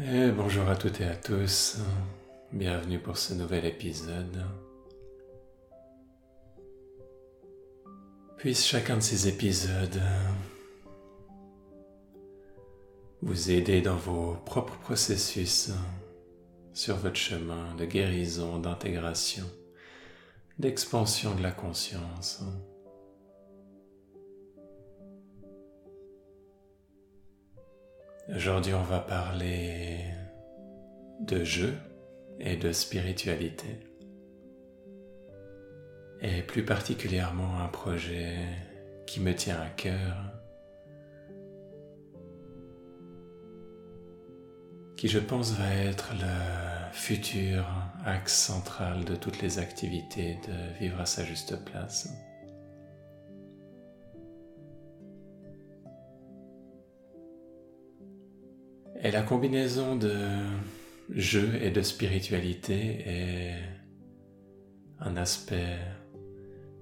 Et bonjour à toutes et à tous, bienvenue pour ce nouvel épisode. Puisse chacun de ces épisodes vous aider dans vos propres processus sur votre chemin de guérison, d'intégration, d'expansion de la conscience. Aujourd'hui, on va parler de jeu et de spiritualité. Et plus particulièrement un projet qui me tient à cœur, qui je pense va être le futur axe central de toutes les activités de vivre à sa juste place. Et la combinaison de jeu et de spiritualité est un aspect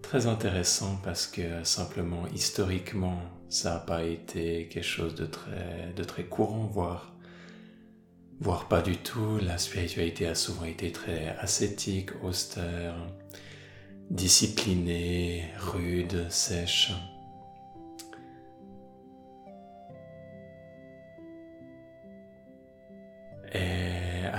très intéressant parce que simplement historiquement ça n'a pas été quelque chose de très, courant, voire, voire pas du tout. La spiritualité a souvent été très ascétique, austère, disciplinée, rude, sèche.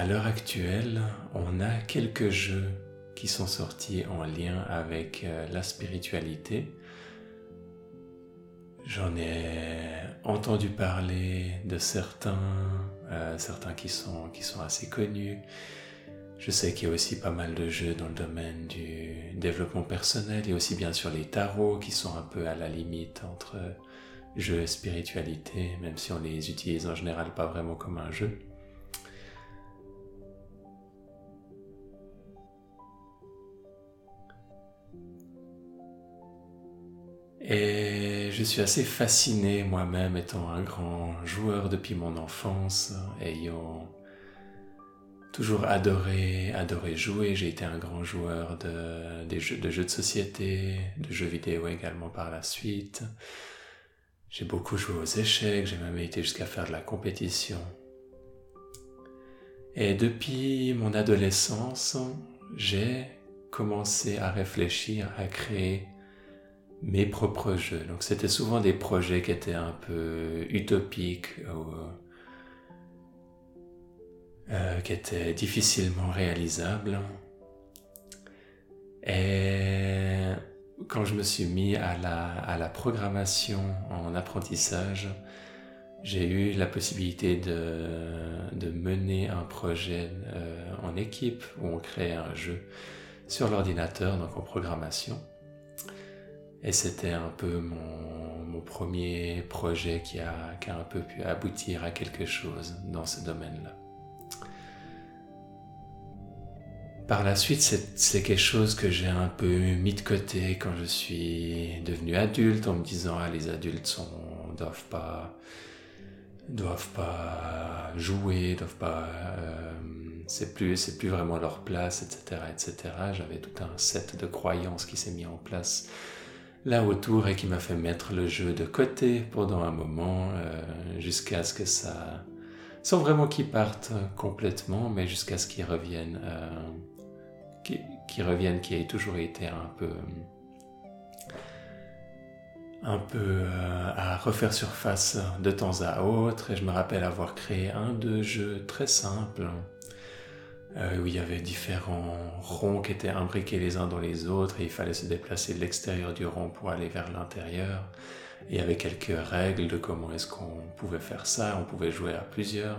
L'heure actuelle, on a quelques jeux qui sont sortis en lien avec euh, la spiritualité. J'en ai entendu parler de certains, euh, certains qui sont, qui sont assez connus. Je sais qu'il y a aussi pas mal de jeux dans le domaine du développement personnel et aussi bien sûr les tarots qui sont un peu à la limite entre jeu et spiritualité, même si on les utilise en général pas vraiment comme un jeu. Et je suis assez fasciné moi-même étant un grand joueur depuis mon enfance, ayant toujours adoré, adoré jouer. J'ai été un grand joueur de, jeux, de jeux de société, de jeux vidéo également par la suite. J'ai beaucoup joué aux échecs, j'ai même été jusqu'à faire de la compétition. Et depuis mon adolescence, j'ai commencé à réfléchir à créer mes propres jeux. Donc c'était souvent des projets qui étaient un peu utopiques ou euh, qui étaient difficilement réalisables. Et quand je me suis mis à la, programmation en apprentissage, j'ai eu la possibilité de, de mener un projet euh, en équipe où on crée un jeu sur l'ordinateur, donc en programmation. Et c'était un peu mon, mon, premier projet qui a, qui a un peu pu aboutir à quelque chose dans ce domaine-là. Par la suite, c'est quelque chose que j'ai un peu mis de côté quand je suis devenu adulte en me disant ah, les adultes sont, doivent pas doivent pas jouer, doivent pas euh, c'est plus c'est plus vraiment leur place, etc., etc. J'avais tout un set de croyances qui s'est mis en place là autour et qui m'a fait mettre le jeu de côté pendant un moment euh, jusqu'à ce que ça sans vraiment qu'il parte complètement mais jusqu'à ce qu'il revienne euh, qu'il revienne qui ait toujours été un peu un peu euh, à refaire surface de temps à autre. Et je me rappelle avoir créé un deux jeux très simples euh, où il y avait différents ronds qui étaient imbriqués les uns dans les autres et il fallait se déplacer de l'extérieur du rond pour aller vers l'intérieur. Et il y avait quelques règles de comment est-ce qu'on pouvait faire ça, on pouvait jouer à plusieurs.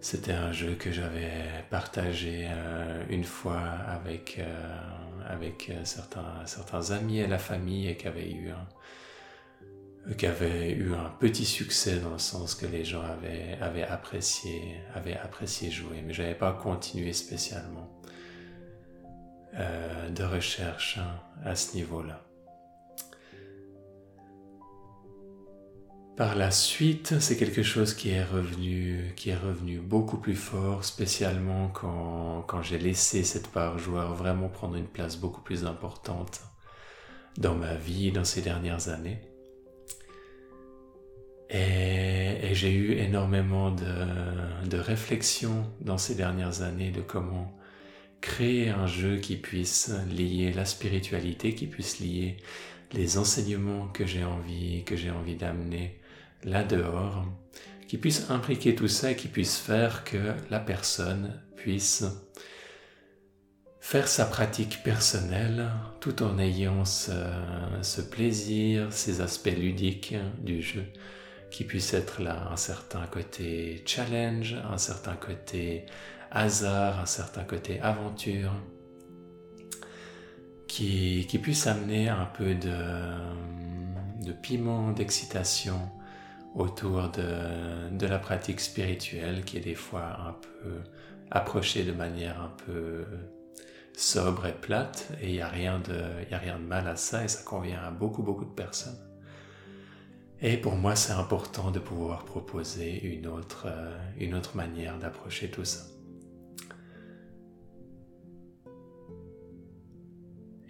C'était un jeu que j'avais partagé euh, une fois avec, euh, avec certains, certains amis et la famille et qui avait eu qui avait eu un petit succès dans le sens que les gens avaient, apprécié, avaient apprécié jouer, mais je n'avais pas continué spécialement euh, de recherche hein, à ce niveau-là. Par la suite, c'est quelque chose qui est revenu, qui est revenu beaucoup plus fort, spécialement quand, quand j'ai laissé cette part joueur vraiment prendre une place beaucoup plus importante dans ma vie dans ces dernières années. Et, j'ai eu énormément de, de réflexions dans ces dernières années de comment créer un jeu qui puisse lier la spiritualité, qui puisse lier les enseignements que j'ai envie, que j'ai envie d'amener là dehors, qui puisse impliquer tout ça et qui puisse faire que la personne puisse faire sa pratique personnelle tout en ayant ce, plaisir, ces aspects ludiques du jeu, qui puisse être là un certain côté challenge, un certain côté hasard, un certain côté aventure, qui, puisse amener un peu de, piment, d'excitation autour de, la pratique spirituelle qui est des fois un peu approchée de manière un peu sobre et plate et il n'y a rien de mal à ça et ça convient à beaucoup beaucoup de personnes. Et pour moi c'est important de pouvoir proposer une autre, euh, une autre manière d'approcher tout ça.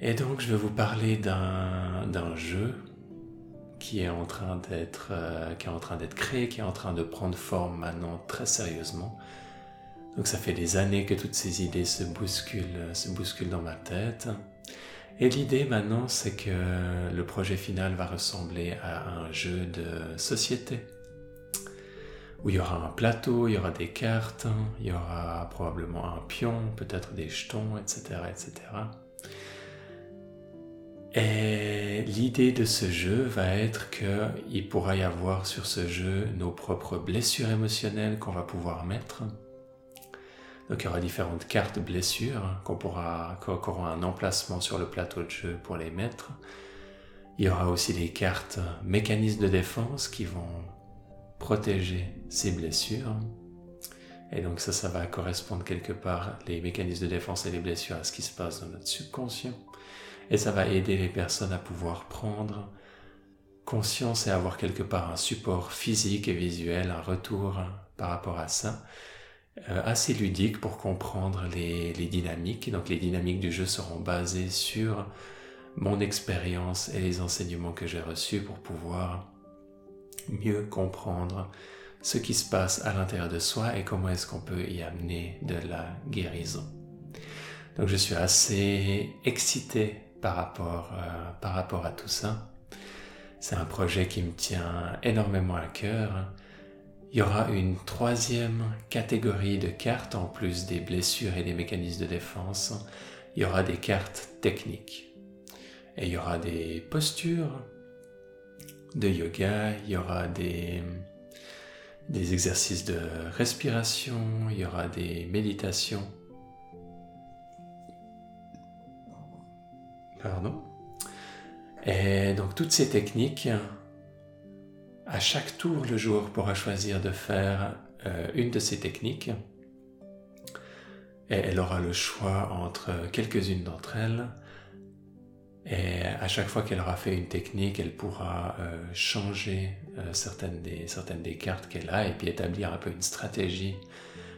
Et donc je vais vous parler d'un jeu qui est en train d'être euh, qui est en train d'être créé, qui est en train de prendre forme maintenant très sérieusement. Donc ça fait des années que toutes ces idées se bousculent, se bousculent dans ma tête. Et l'idée maintenant, c'est que le projet final va ressembler à un jeu de société où il y aura un plateau, il y aura des cartes, il y aura probablement un pion, peut-être des jetons, etc., etc. Et l'idée de ce jeu va être qu'il pourra y avoir sur ce jeu nos propres blessures émotionnelles qu'on va pouvoir mettre. Donc il y aura différentes cartes blessures qu'on pourra, qui un emplacement sur le plateau de jeu pour les mettre. Il y aura aussi des cartes mécanismes de défense qui vont protéger ces blessures. Et donc ça, ça va correspondre quelque part, les mécanismes de défense et les blessures, à ce qui se passe dans notre subconscient. Et ça va aider les personnes à pouvoir prendre conscience et avoir quelque part un support physique et visuel, un retour par rapport à ça, assez ludique pour comprendre les, les, dynamiques. Donc les dynamiques du jeu seront basées sur mon expérience et les enseignements que j'ai reçus pour pouvoir mieux comprendre ce qui se passe à l'intérieur de soi et comment est-ce qu'on peut y amener de la guérison. Donc je suis assez excité par rapport, euh, par rapport à tout ça. C'est un projet qui me tient énormément à cœur. Il y aura une troisième catégorie de cartes en plus des blessures et des mécanismes de défense. Il y aura des cartes techniques. Et il y aura des postures de yoga, il y aura des, exercices de respiration, il y aura des méditations. Pardon? Et donc toutes ces techniques, à chaque tour, le joueur pourra choisir de faire euh, une de ces techniques et elle aura le choix entre quelques-unes d'entre elles. Et à chaque fois qu'elle aura fait une technique, elle pourra euh, changer euh, certaines, des, cartes qu'elle a et puis établir un peu une stratégie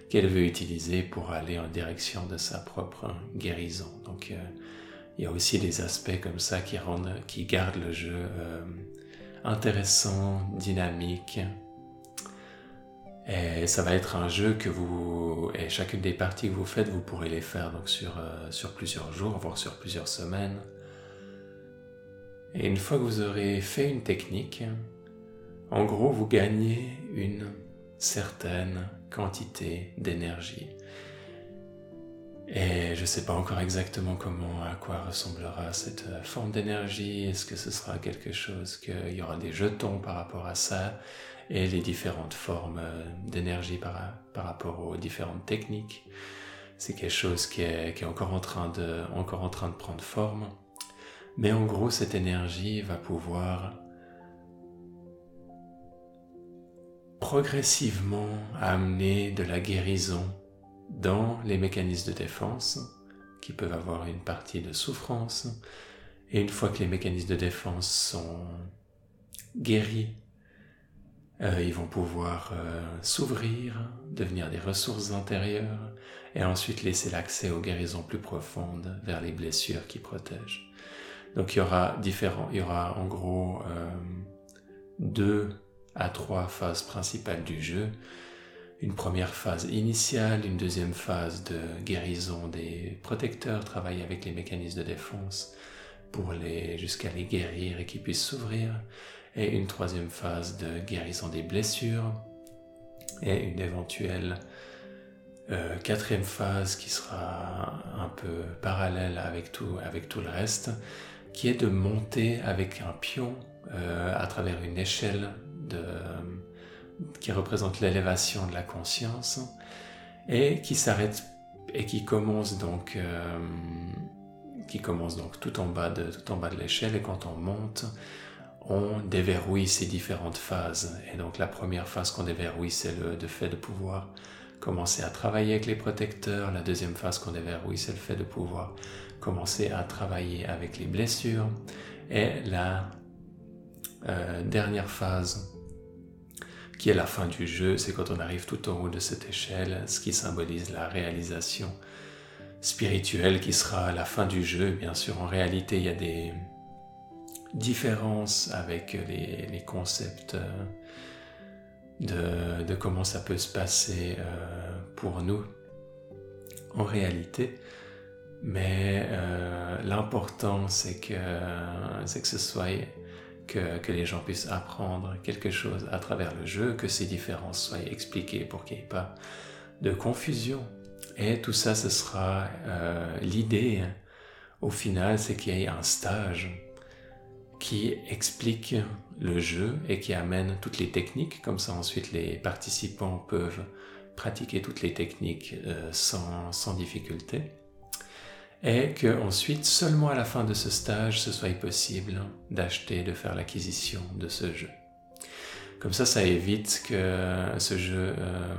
qu'elle veut utiliser pour aller en direction de sa propre guérison. Donc il y a aussi des aspects comme ça qui rendent, qui gardent le jeu intéressant, dynamique. Et ça va être un jeu que vous, et chacune des parties que vous faites, vous pourrez les faire donc sur, euh, sur plusieurs jours, voire sur plusieurs semaines. Et une fois que vous aurez fait une technique, en gros, vous gagnez une certaine quantité d'énergie. Et je ne sais pas encore exactement comment, à quoi ressemblera cette euh, forme d'énergie. Est-ce que ce sera quelque chose qu'il y aura des jetons par rapport à ça et les différentes formes euh, d'énergie par, par, rapport aux différentes techniques? C'est quelque chose qui est, qui est encore, en train de, encore en train de prendre forme. Mais en gros, cette énergie va pouvoir progressivement amener de la guérison dans les mécanismes de défense qui peuvent avoir une partie de souffrance. Et une fois que les mécanismes de défense sont guéris, euh, ils vont pouvoir euh, s'ouvrir, devenir des ressources intérieures et ensuite laisser l'accès aux guérisons plus profondes vers les blessures qui protègent. Donc il y aura différents, il y aura en gros euh, deux à trois phases principales du jeu. Une première phase initiale, une deuxième phase de guérison des protecteurs, travailler avec les mécanismes de défense pour les jusqu'à les guérir et qu'ils puissent s'ouvrir, et une troisième phase de guérison des blessures et une éventuelle euh, quatrième phase qui sera un peu parallèle avec tout, le reste, qui est de monter avec un pion euh, à travers une échelle de, qui représente l'élévation de la conscience et qui s'arrête et qui commence donc euh, qui commence donc tout en bas de tout en bas de l'échelle. Et quand on monte on déverrouille ces différentes phases. Et donc la première phase qu'on déverrouille c'est le fait de pouvoir commencer à travailler avec les protecteurs. La deuxième phase qu'on déverrouille c'est le fait de pouvoir commencer à travailler avec les blessures. Et la euh, dernière phase qui est la fin du jeu, c'est quand on arrive tout en haut de cette échelle, ce qui symbolise la réalisation spirituelle qui sera la fin du jeu. Bien sûr, en réalité, il y a des différences avec les, concepts euh, de, comment ça peut se passer euh, pour nous en réalité. Mais l'important, c'est que, c'est que ce soit que, les gens puissent apprendre quelque chose à travers le jeu, que ces différences soient expliquées pour qu'il n'y ait pas de confusion. Et tout ça, ce sera euh, l'idée, au final, c'est qu'il y ait un stage qui explique le jeu et qui amène toutes les techniques, comme ça ensuite les participants peuvent pratiquer toutes les techniques euh, sans, sans difficulté et que ensuite, seulement à la fin de ce stage, ce soit possible d'acheter, de faire l'acquisition de ce jeu. Comme ça, ça évite que ce jeu, euh,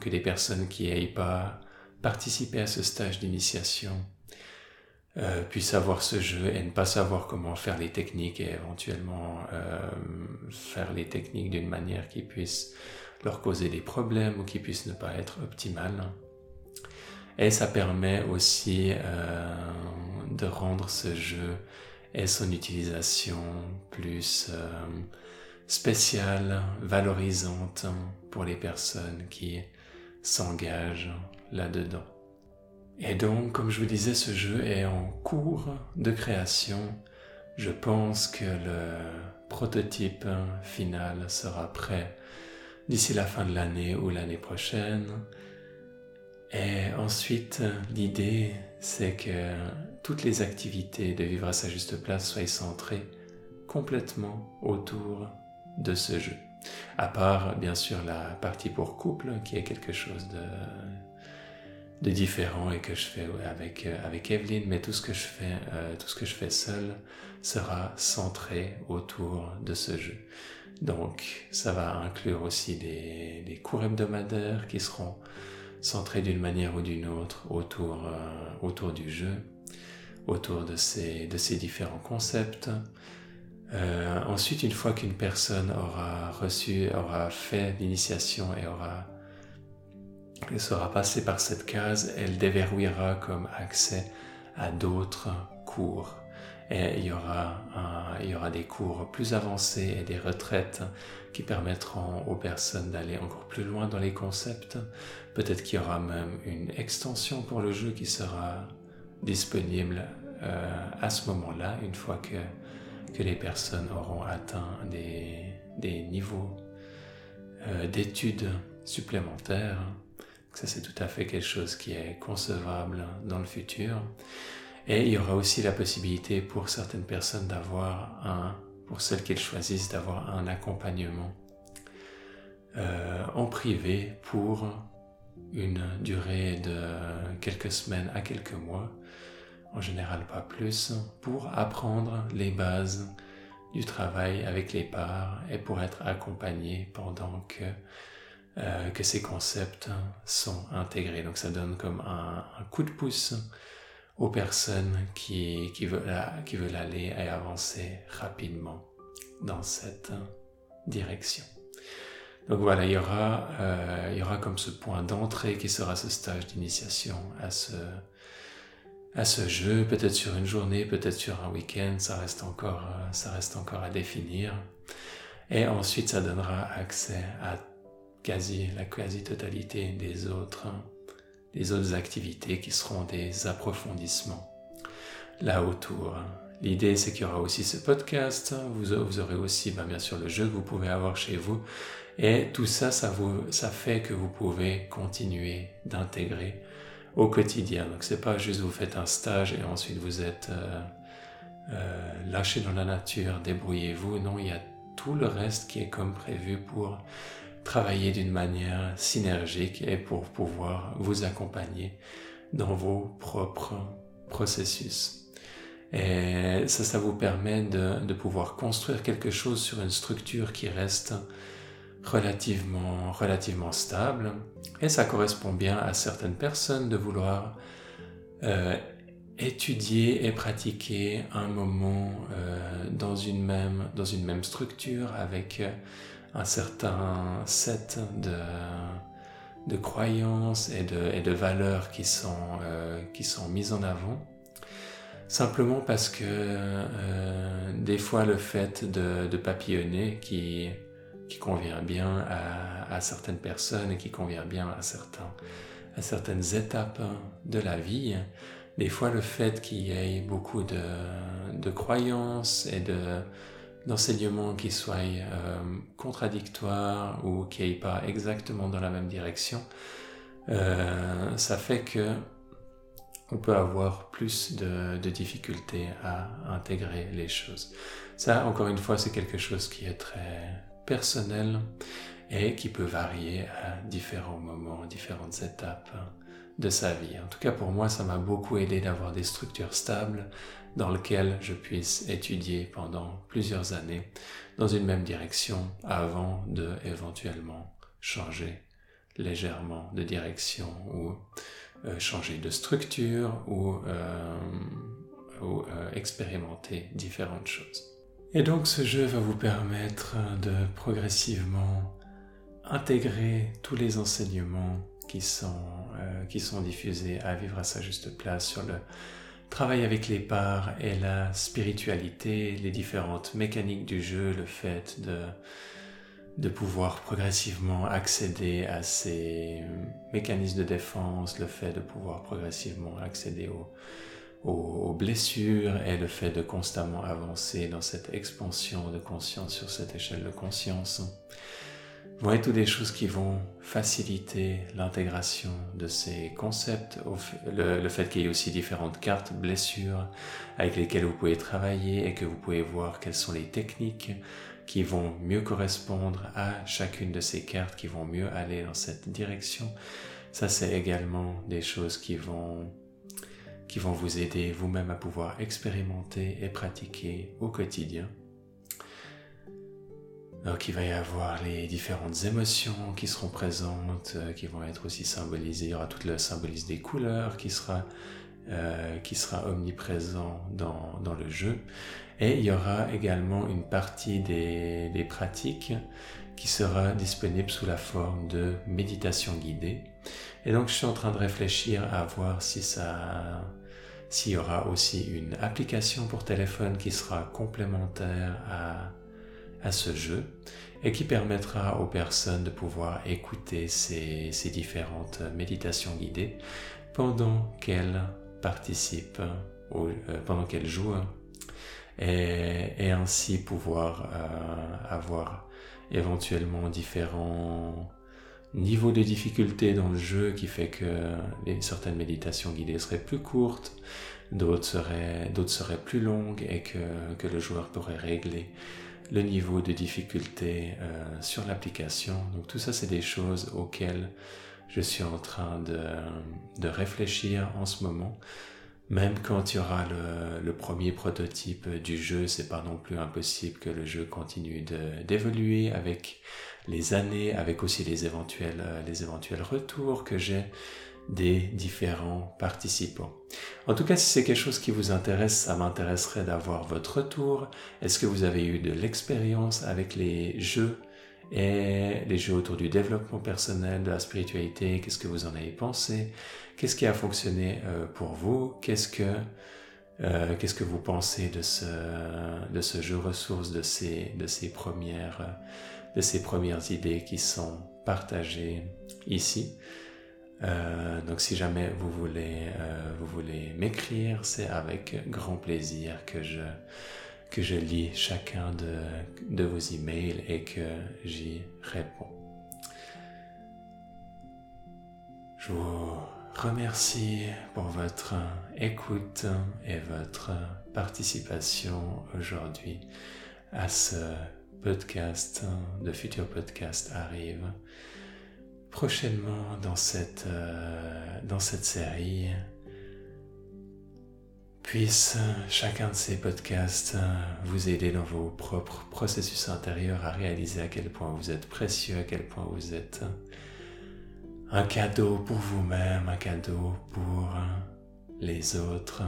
que des personnes qui n'aient pas participé à ce stage d'initiation euh, puissent avoir ce jeu et ne pas savoir comment faire les techniques et éventuellement euh, faire les techniques d'une manière qui puisse leur causer des problèmes ou qui puisse ne pas être optimale. Et ça permet aussi euh, de rendre ce jeu et son utilisation plus euh, spéciale, valorisante pour les personnes qui s'engagent là-dedans. Et donc, comme je vous disais, ce jeu est en cours de création. Je pense que le prototype final sera prêt d'ici la fin de l'année ou l'année prochaine. Et ensuite, l'idée, c'est que toutes les activités de vivre à sa juste place soient centrées complètement autour de ce jeu. À part, bien sûr, la partie pour couple, qui est quelque chose de, différent et que je fais avec, avec Evelyne, mais tout ce que je fais, euh, tout ce que je fais seul sera centré autour de ce jeu. Donc, ça va inclure aussi des cours hebdomadaires qui seront centré d'une manière ou d'une autre autour, euh, autour du jeu, autour de ces, de ces différents concepts. Euh, ensuite, une fois qu'une personne aura reçu, aura fait l'initiation et aura elle sera passée par cette case, elle déverrouillera comme accès à d'autres cours. Et il y, aura des cours plus avancés et des retraites qui permettront aux personnes d'aller encore plus loin dans les concepts. Peut-être qu'il y aura même une extension pour le jeu qui sera disponible euh, à ce moment-là, une fois que, les personnes auront atteint des, des niveaux euh, d'études supplémentaires. Ça, c'est tout à fait quelque chose qui est concevable dans le futur. Et il y aura aussi la possibilité pour certaines personnes d'avoir un, pour celles qu'elles choisissent, d'avoir un accompagnement euh, en privé pour une durée de quelques semaines à quelques mois, en général pas plus, pour apprendre les bases du travail avec les parts et pour être accompagné pendant que, euh, que ces concepts sont intégrés. Donc ça donne comme un, un coup de pouce aux personnes qui, veulent, aller et avancer rapidement dans cette direction. Donc voilà, il y aura, euh, il y aura comme ce point d'entrée qui sera ce stage d'initiation à ce, à ce jeu, peut-être sur une journée, peut-être sur un week-end, ça reste encore, ça reste encore à définir. Et ensuite, ça donnera accès à quasi la quasi-totalité des autres, des autres activités qui seront des approfondissements là autour. L'idée, c'est qu'il y aura aussi ce podcast. Vous, aurez aussi, ben, bien sûr, le jeu que vous pouvez avoir chez vous. Et tout ça, ça, vous, ça fait que vous pouvez continuer d'intégrer au quotidien. Donc, c'est pas juste vous faites un stage et ensuite vous êtes euh, euh, lâché dans la nature, débrouillez-vous. Non, il y a tout le reste qui est comme prévu pour travailler d'une manière synergique et pour pouvoir vous accompagner dans vos propres processus. Et ça, ça vous permet de, de, pouvoir construire quelque chose sur une structure qui reste relativement, relativement stable. Et ça correspond bien à certaines personnes de vouloir euh, étudier et pratiquer un moment euh, dans, une même, dans une même structure avec un certain set de, de croyances et de, et de valeurs qui sont, euh, qui sont mises en avant. Simplement parce que euh, des fois le fait de, de papillonner qui, qui convient bien à, à, certaines personnes et qui convient bien à, certains, à certaines étapes de la vie, des fois le fait qu'il y ait beaucoup de, de croyances et de d'enseignements qui soient euh, contradictoires ou qui n'aillent pas exactement dans la même direction, euh, ça fait que on peut avoir plus de, difficultés à intégrer les choses. Ça, encore une fois, c'est quelque chose qui est très personnel et qui peut varier à différents moments, différentes étapes de sa vie. En tout cas, pour moi, ça m'a beaucoup aidé d'avoir des structures stables dans lesquelles je puisse étudier pendant plusieurs années dans une même direction avant de éventuellement changer légèrement de direction ou euh, changer de structure ou, euh, euh, expérimenter différentes choses. Et donc ce jeu va vous permettre de progressivement intégrer tous les enseignements qui sont, qui sont à vivre à sa juste place sur le travail avec les parts et la spiritualité, les différentes mécaniques du jeu, le fait de de pouvoir progressivement accéder à ces mécanismes de défense, le fait de pouvoir progressivement accéder aux, aux, blessures et le fait de constamment avancer dans cette expansion de conscience sur cette échelle de conscience vont être des choses qui vont faciliter l'intégration de ces concepts, le, le fait qu'il y ait aussi différentes cartes blessures avec lesquelles vous pouvez travailler et que vous pouvez voir quelles sont les techniques qui vont mieux correspondre à chacune de ces cartes, qui vont mieux aller dans cette direction. Ça, c'est également des choses qui vont, qui vont vous aider vous-même à pouvoir expérimenter et pratiquer au quotidien. Donc il va y avoir les différentes émotions qui seront présentes, euh, qui vont être aussi symbolisées. Il y aura tout le symbolisme des couleurs qui sera, euh, qui sera omniprésent dans, dans le jeu. Et il y aura également une partie des, des pratiques qui sera disponible sous la forme de méditation guidée. Et donc je suis en train de réfléchir à voir si ça, s'il y aura aussi une application pour téléphone qui sera complémentaire à, à ce jeu et qui permettra aux personnes de pouvoir écouter ces, différentes méditations guidées pendant qu'elles participent, ou, euh, pendant qu'elles jouent et, ainsi pouvoir euh, avoir éventuellement différents niveaux de difficulté dans le jeu qui fait que certaines méditations guidées seraient plus courtes, d'autres seraient, plus longues et que le joueur pourrait régler le niveau de difficulté euh, sur l'application. Donc tout ça, c'est des choses auxquelles je suis en train de, de réfléchir en ce moment. Même quand il y aura le, premier prototype du jeu, c'est pas non plus impossible que le jeu continue d'évoluer avec les années, avec aussi les éventuels, euh, les éventuels retours que j'ai des différents participants. En tout cas, si c'est quelque chose qui vous intéresse, ça m'intéresserait d'avoir votre retour. Est-ce que vous avez eu de l'expérience avec les jeux et les jeux autour du développement personnel, de la spiritualité, qu'est-ce que vous en avez pensé, qu'est-ce qui a fonctionné euh, pour vous, qu'est-ce que Euh, qu'est-ce que vous pensez de ce, de ce jeu ressource, de ces, de ces premières, de ces premières idées qui sont partagées ici? Euh, donc si jamais vous voulez, euh, voulez m'écrire, c'est avec grand plaisir que je, que je lis chacun de, de vos emails et que j'y réponds. Je vous remercie pour votre écoute et votre participation aujourd'hui à ce podcast. De futurs podcasts arrivent prochainement dans cette, euh, dans cette série. Puisse chacun de ces podcasts vous aider dans vos propres processus intérieurs à réaliser à quel point vous êtes précieux, à quel point vous êtes un cadeau pour vous-même, un cadeau pour les autres,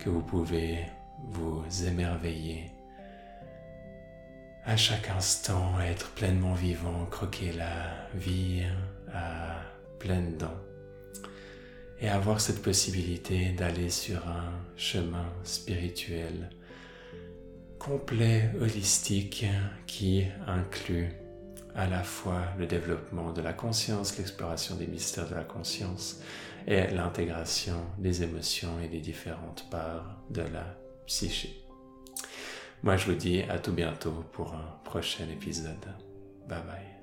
que vous pouvez vous émerveiller à chaque instant, être pleinement vivant, croquer la vie à pleines dents et avoir cette possibilité d'aller sur un chemin spirituel complet, holistique, qui inclut à la fois le développement de la conscience, l'exploration des mystères de la conscience et l'intégration des émotions et des différentes parts de la psyché. Moi, je vous dis à tout bientôt pour un prochain épisode. Bye bye.